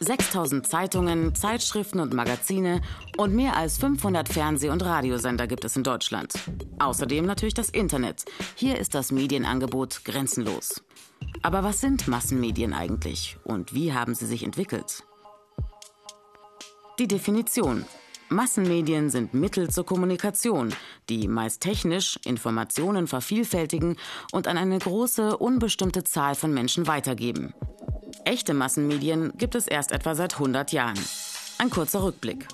6000 Zeitungen, Zeitschriften und Magazine und mehr als 500 Fernseh- und Radiosender gibt es in Deutschland. Außerdem natürlich das Internet. Hier ist das Medienangebot grenzenlos. Aber was sind Massenmedien eigentlich und wie haben sie sich entwickelt? Die Definition. Massenmedien sind Mittel zur Kommunikation, die meist technisch Informationen vervielfältigen und an eine große, unbestimmte Zahl von Menschen weitergeben. Echte Massenmedien gibt es erst etwa seit 100 Jahren. Ein kurzer Rückblick.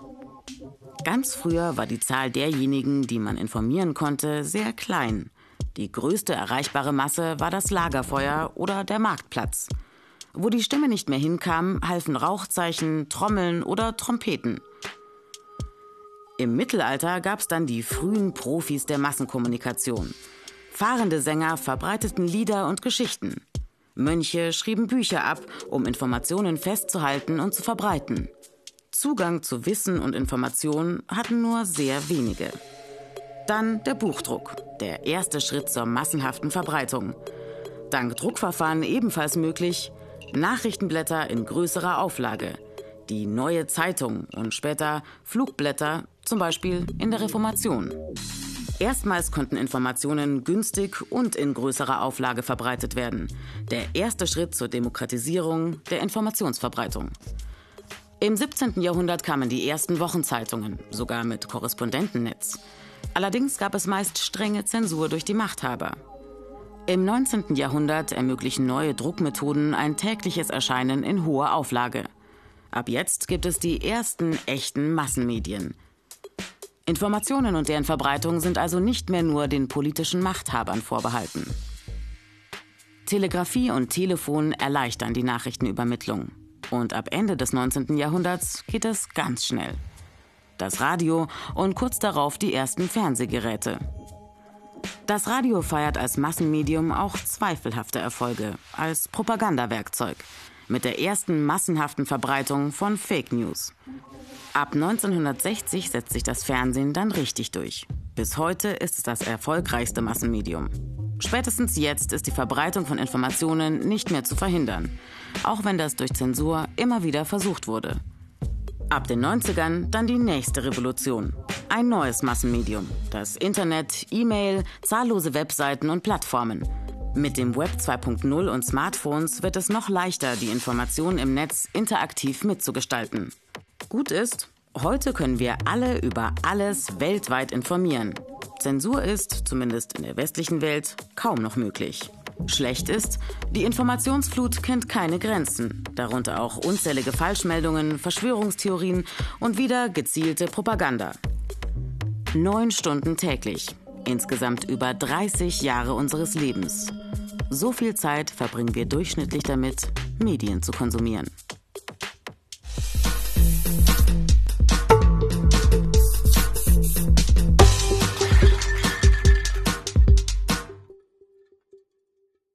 Ganz früher war die Zahl derjenigen, die man informieren konnte, sehr klein. Die größte erreichbare Masse war das Lagerfeuer oder der Marktplatz. Wo die Stimme nicht mehr hinkam, halfen Rauchzeichen, Trommeln oder Trompeten. Im Mittelalter gab es dann die frühen Profis der Massenkommunikation. Fahrende Sänger verbreiteten Lieder und Geschichten. Mönche schrieben Bücher ab, um Informationen festzuhalten und zu verbreiten. Zugang zu Wissen und Informationen hatten nur sehr wenige. Dann der Buchdruck, der erste Schritt zur massenhaften Verbreitung. Dank Druckverfahren ebenfalls möglich, Nachrichtenblätter in größerer Auflage, die neue Zeitung und später Flugblätter, zum Beispiel in der Reformation. Erstmals konnten Informationen günstig und in größerer Auflage verbreitet werden. Der erste Schritt zur Demokratisierung der Informationsverbreitung. Im 17. Jahrhundert kamen die ersten Wochenzeitungen, sogar mit Korrespondentennetz. Allerdings gab es meist strenge Zensur durch die Machthaber. Im 19. Jahrhundert ermöglichen neue Druckmethoden ein tägliches Erscheinen in hoher Auflage. Ab jetzt gibt es die ersten echten Massenmedien. Informationen und deren Verbreitung sind also nicht mehr nur den politischen Machthabern vorbehalten. Telegrafie und Telefon erleichtern die Nachrichtenübermittlung. Und ab Ende des 19. Jahrhunderts geht es ganz schnell. Das Radio und kurz darauf die ersten Fernsehgeräte. Das Radio feiert als Massenmedium auch zweifelhafte Erfolge, als Propagandawerkzeug, mit der ersten massenhaften Verbreitung von Fake News. Ab 1960 setzt sich das Fernsehen dann richtig durch. Bis heute ist es das erfolgreichste Massenmedium. Spätestens jetzt ist die Verbreitung von Informationen nicht mehr zu verhindern, auch wenn das durch Zensur immer wieder versucht wurde. Ab den 90ern dann die nächste Revolution. Ein neues Massenmedium. Das Internet, E-Mail, zahllose Webseiten und Plattformen. Mit dem Web 2.0 und Smartphones wird es noch leichter, die Informationen im Netz interaktiv mitzugestalten. Gut ist, heute können wir alle über alles weltweit informieren. Zensur ist, zumindest in der westlichen Welt, kaum noch möglich. Schlecht ist, die Informationsflut kennt keine Grenzen, darunter auch unzählige Falschmeldungen, Verschwörungstheorien und wieder gezielte Propaganda. Neun Stunden täglich, insgesamt über 30 Jahre unseres Lebens. So viel Zeit verbringen wir durchschnittlich damit, Medien zu konsumieren.